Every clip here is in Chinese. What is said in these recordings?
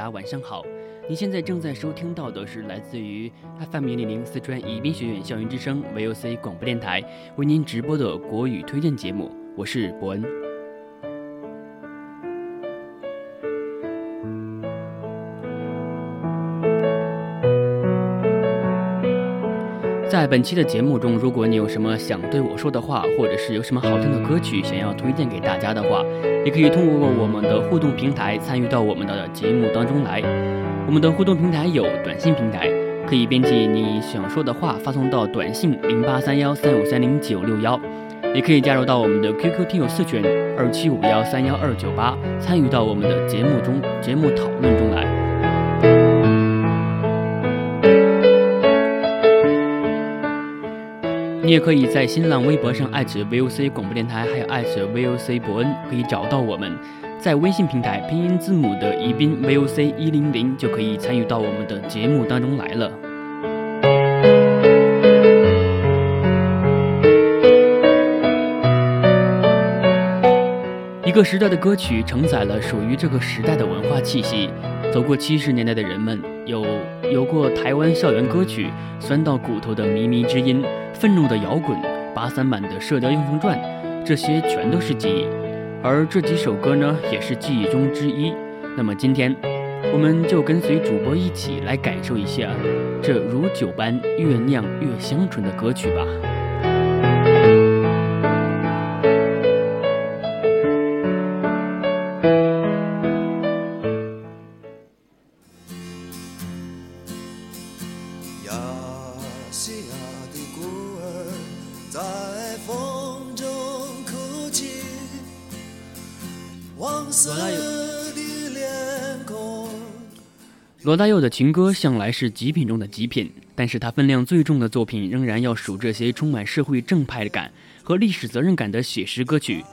大家晚上好。您现在正在收听到的是来自于 FM 零零零四川宜宾学院校园之声 VOC 广播电台为您直播的国语推荐节目，我是伯恩。在本期的节目中，如果你有什么想对我说的话，或者是有什么好听的歌曲想要推荐给大家的话，也可以通过我们的互动平台参与到我们的节目当中来。我们的互动平台有短信平台，可以编辑你想说的话发送到短信零八三幺三五三零九六幺，也可以加入到我们的 QQ 听友四群二七五幺三幺二九八，参与到我们的节目中节目讨论中来。你也可以在新浪微博上艾特 VOC 广播电台，还有艾特 VOC 伯恩，可以找到我们。在微信平台拼音字母的宜宾 VOC 一零零，就可以参与到我们的节目当中来了。一个时代的歌曲承载了属于这个时代的文化气息。走过七十年代的人们，有有过台湾校园歌曲，酸到骨头的靡靡之音。愤怒的摇滚，八三版的《射雕英雄传》，这些全都是记忆，而这几首歌呢，也是记忆中之一。那么今天，我们就跟随主播一起来感受一下这如酒般越酿越香醇的歌曲吧。罗大佑的情歌向来是极品中的极品，但是他分量最重的作品仍然要数这些充满社会正派感和历史责任感的写实歌曲。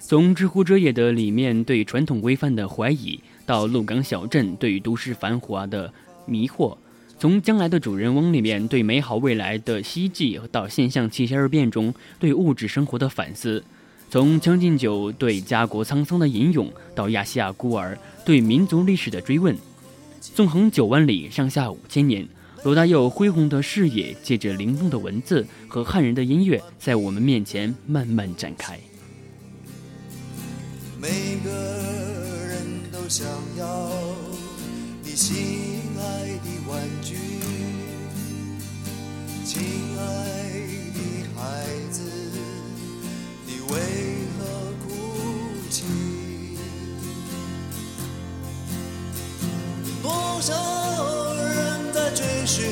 从《知乎者也》的里面对传统规范的怀疑，到《鹿港小镇》对都市繁华的迷惑；从《将来的主人翁》里面对美好未来的希冀，到《现象七十二变》中对物质生活的反思；从《将进酒》对家国沧桑的吟咏，到《亚细亚孤儿》对民族历史的追问。纵横九万里，上下五千年，罗大佑恢宏的视野，借着灵动的文字和汉人的音乐，在我们面前慢慢展开。每个人都想要你心爱的玩具，亲爱多少人在追寻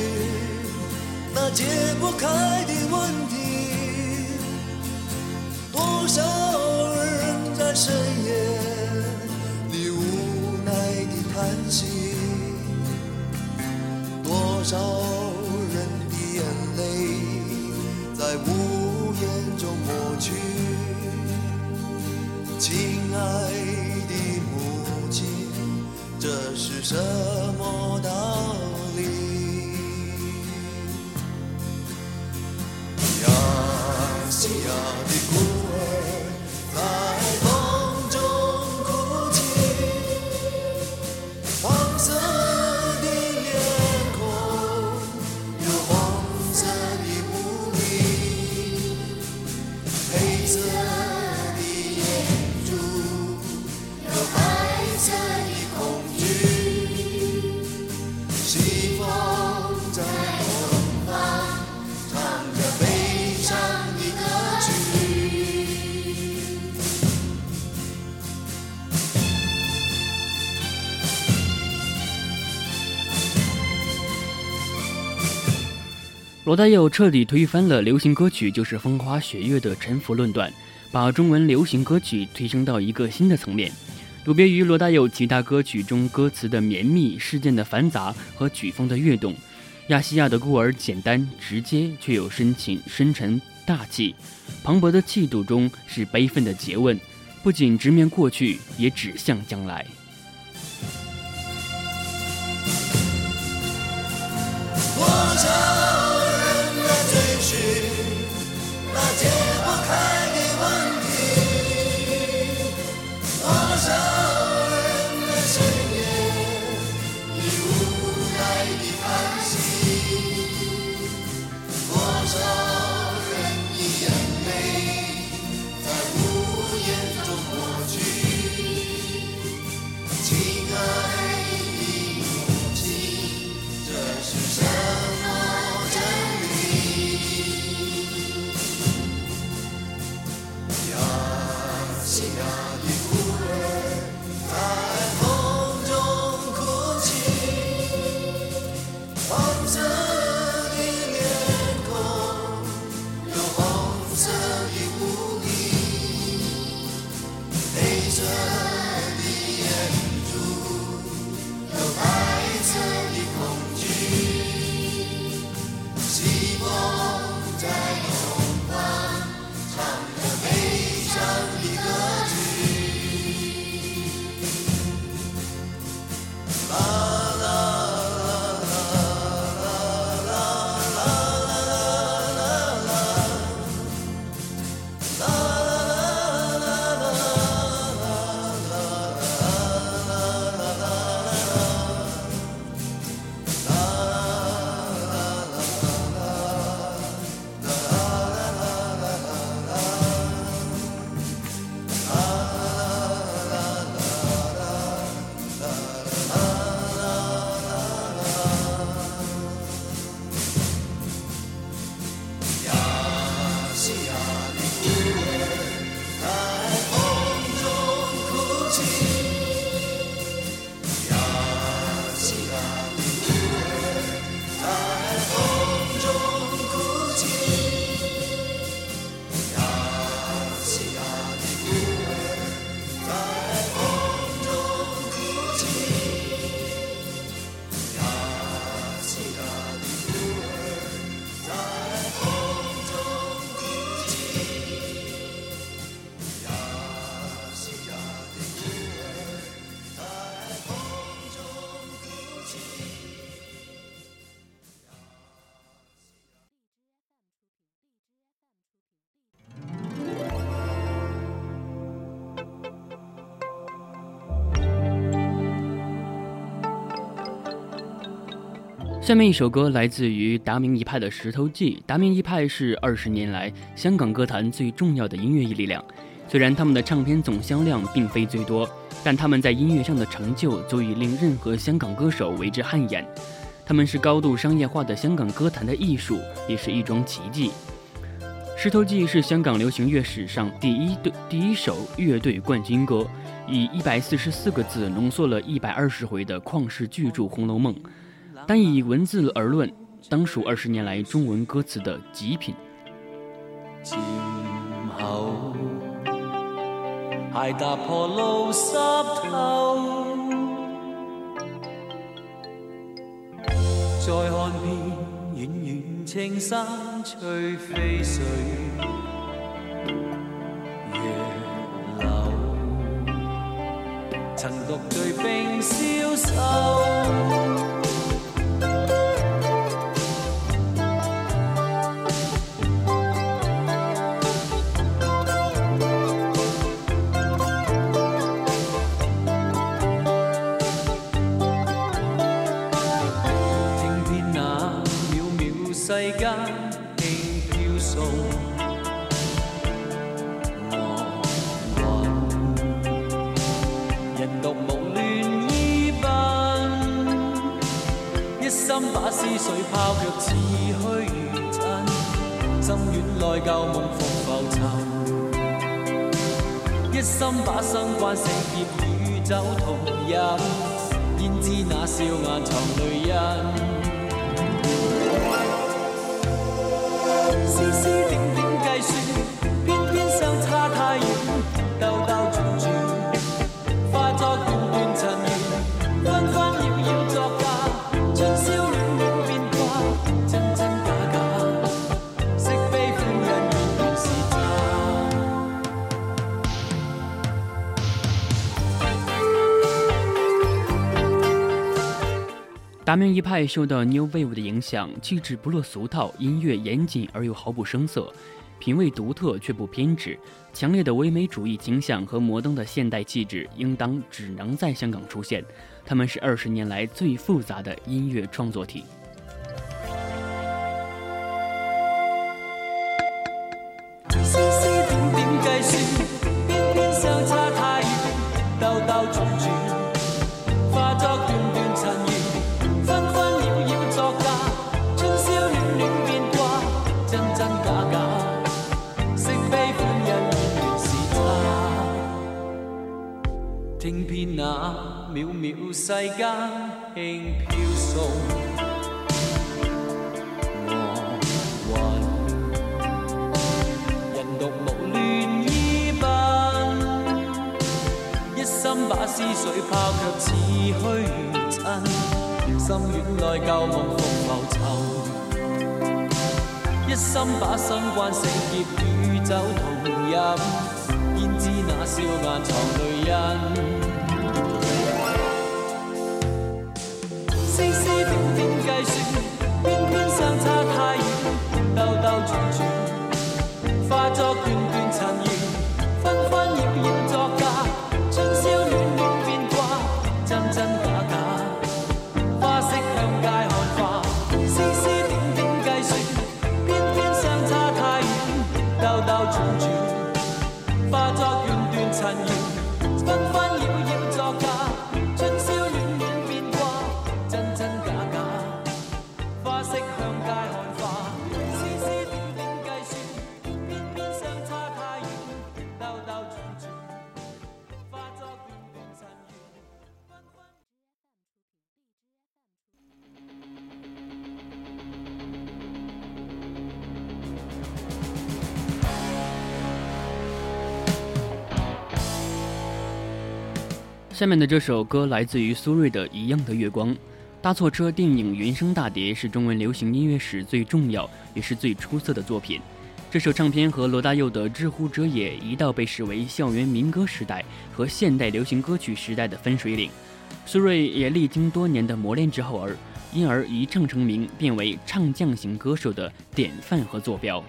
那解不开的问题？多少人在深夜里无奈的叹息？多少人的眼泪在无言中抹去？亲爱的母亲。这是什罗大佑彻底推翻了流行歌曲就是风花雪月的沉浮论断，把中文流行歌曲提升到一个新的层面。有别于罗大佑其他歌曲中歌词的绵密、事件的繁杂和曲风的跃动，《亚细亚的孤儿》简单直接却有深情、深沉大气，磅礴的气度中是悲愤的诘问，不仅直面过去，也指向将来。去那解下面一首歌来自于达明一派的《石头记》。达明一派是二十年来香港歌坛最重要的音乐力量。虽然他们的唱片总销量并非最多，但他们在音乐上的成就足以令任何香港歌手为之汗颜。他们是高度商业化的香港歌坛的艺术，也是一桩奇迹。《石头记》是香港流行乐史上第一对第一首乐队冠军歌，以一百四十四个字浓缩了一百二十回的旷世巨著《红楼梦》。单以文字而论，当属二十年来中文歌词的极品。渐后，鞋踏破路湿透，再看遍远远青山翠飞水，月流，曾独对冰消瘦。世间轻飘送。人独梦乱衣纷，一心把思绪抛却，似虚如真。心愿内旧梦复浮沉，一心把生关死劫与酒同饮，焉知那笑眼藏泪印。丝丝点点计算，达明一派受到 New Wave 的影响，气质不落俗套，音乐严谨而又毫不生涩，品味独特却不偏执，强烈的唯美主义倾向和摩登的现代气质，应当只能在香港出现。他们是二十年来最复杂的音乐创作体。渺渺世间轻飘送，我云人独无恋依奔，一心把思绪抛却似虚如真，心远内旧梦复浮沉，一心把心关死劫与酒同饮，焉知那笑颜藏泪印。发着。下面的这首歌来自于苏芮的《一样的月光》。搭错车电影原声大碟是中文流行音乐史最重要也是最出色的作品。这首唱片和罗大佑的《知乎者也》一道被视为校园民歌时代和现代流行歌曲时代的分水岭。苏芮也历经多年的磨练之后而因而一唱成名，变为唱将型歌手的典范和坐标。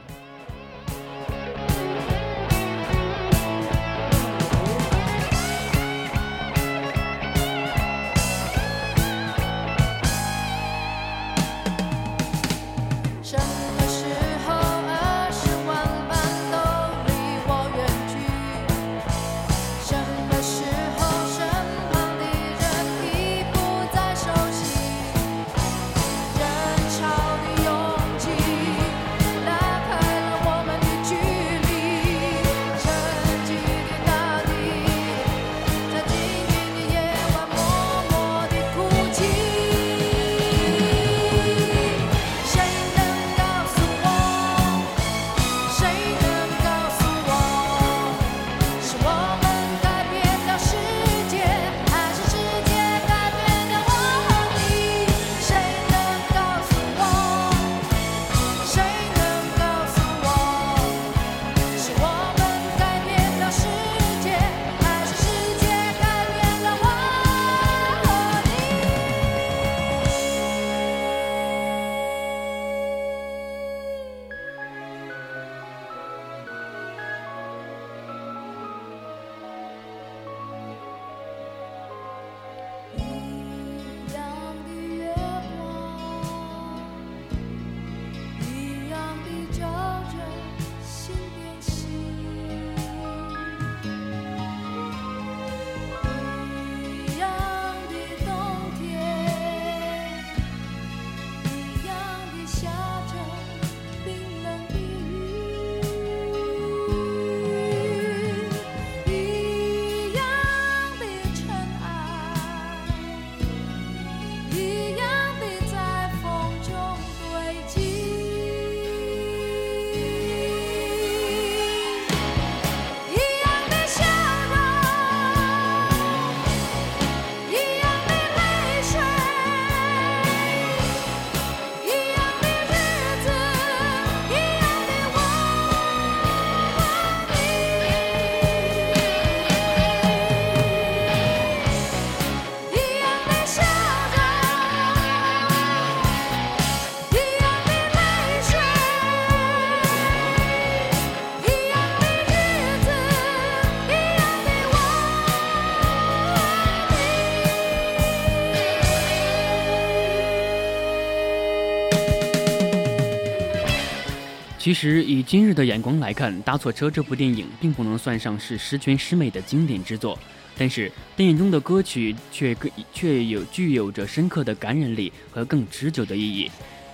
其实，以今日的眼光来看，《搭错车》这部电影并不能算上是十全十美的经典之作，但是电影中的歌曲却却有具有着深刻的感染力和更持久的意义。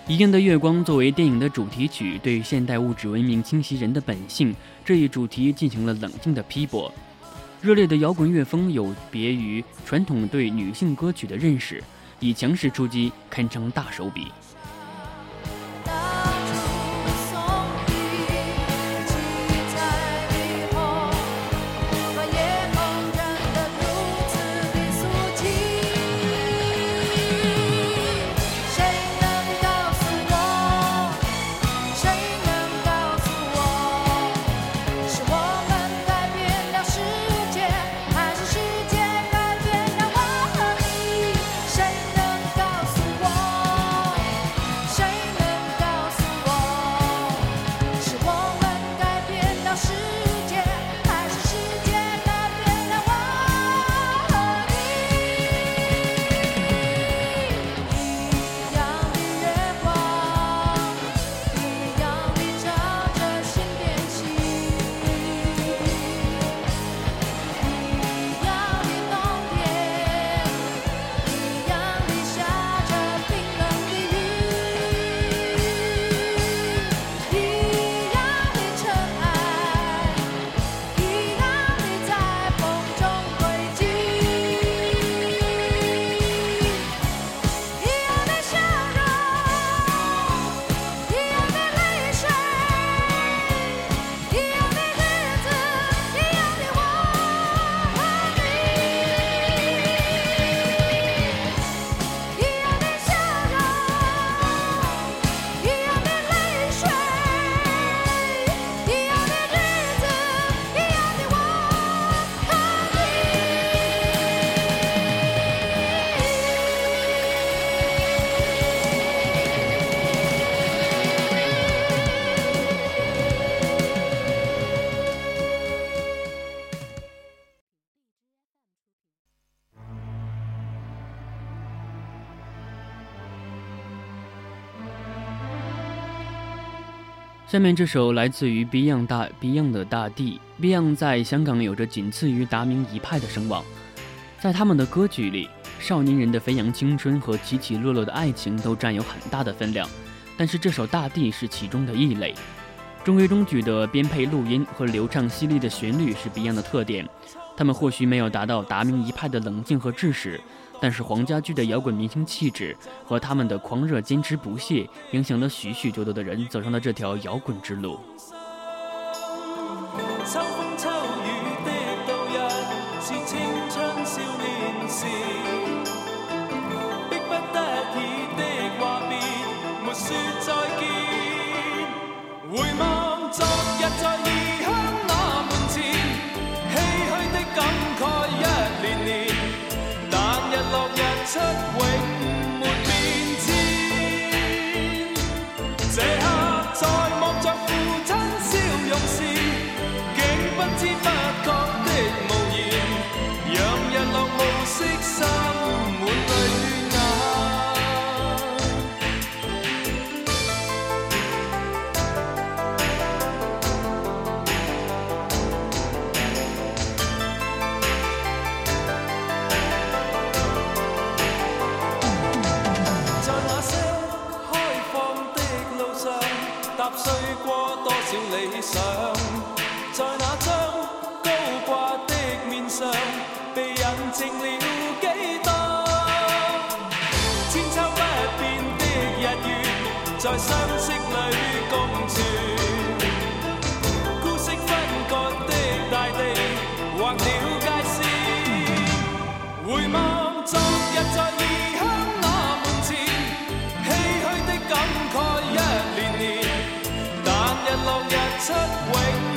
《一样的月光》作为电影的主题曲，对现代物质文明侵袭人的本性这一主题进行了冷静的批驳。热烈的摇滚乐风有别于传统对女性歌曲的认识，以强势出击，堪称大手笔。下面这首来自于 Beyond 大 Beyond 的大地，Beyond 在香港有着仅次于达明一派的声望，在他们的歌曲里，少年人的飞扬青春和起起落落的爱情都占有很大的分量，但是这首大地是其中的异类，中规中矩的编配录音和流畅犀利的旋律是 Beyond 的特点，他们或许没有达到达明一派的冷静和智识。但是黄家驹的摇滚明星气质和他们的狂热坚持不懈，影响了许许多多的人走上了这条摇滚之路。感慨一年年。但日落日出永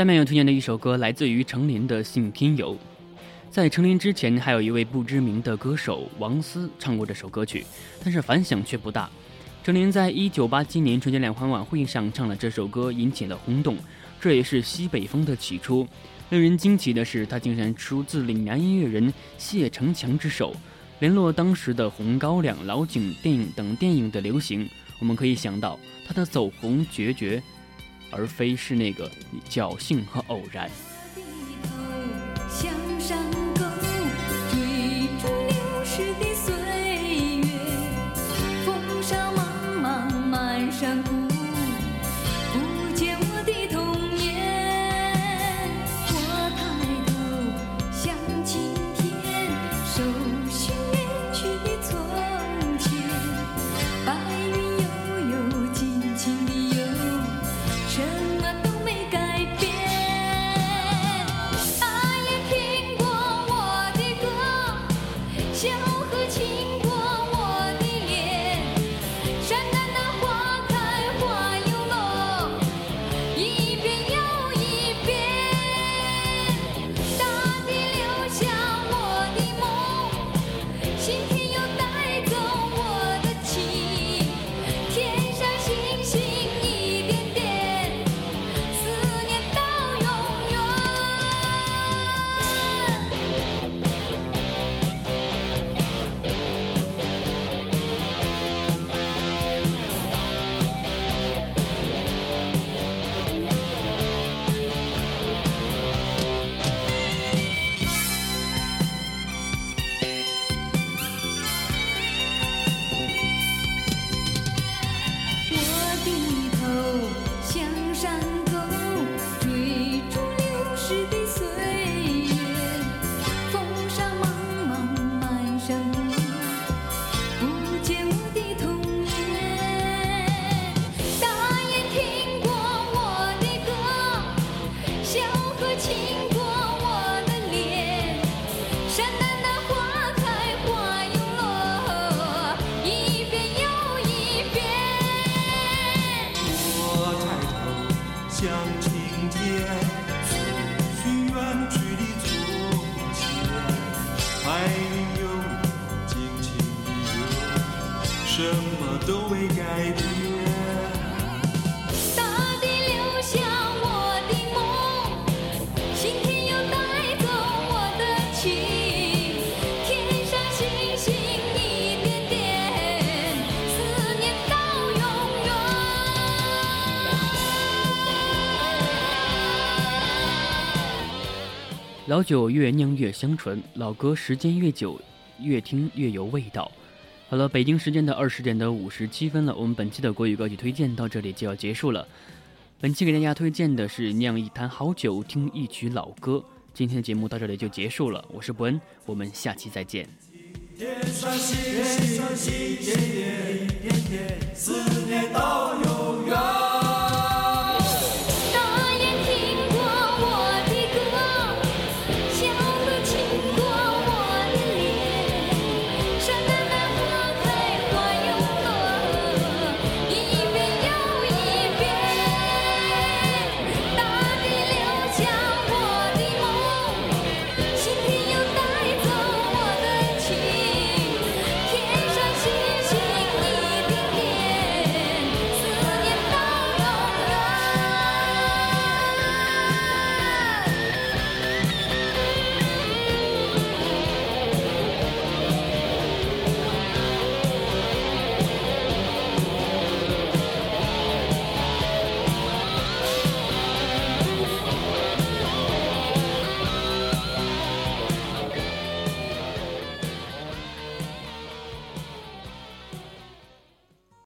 下面要推荐的一首歌来自于程琳的《信天游》。在程琳之前，还有一位不知名的歌手王思唱过这首歌曲，但是反响却不大。程琳在一九八七年春节联欢晚会上唱了这首歌，引起了轰动。这也是西北风的起初。令人惊奇的是，它竟然出自岭南音乐人谢成强之手。联络当时的《红高粱》《老井》电影等电影的流行，我们可以想到他的走红决绝，而非是那个侥幸和偶然。都未改变老酒越酿越香醇，老歌时间越久，越听越有味道。好了，北京时间的二十点的五十七分了，我们本期的国语歌曲推荐到这里就要结束了。本期给大家推荐的是酿一坛好酒，听一曲老歌。今天的节目到这里就结束了，我是伯恩，我们下期再见。思念到永远。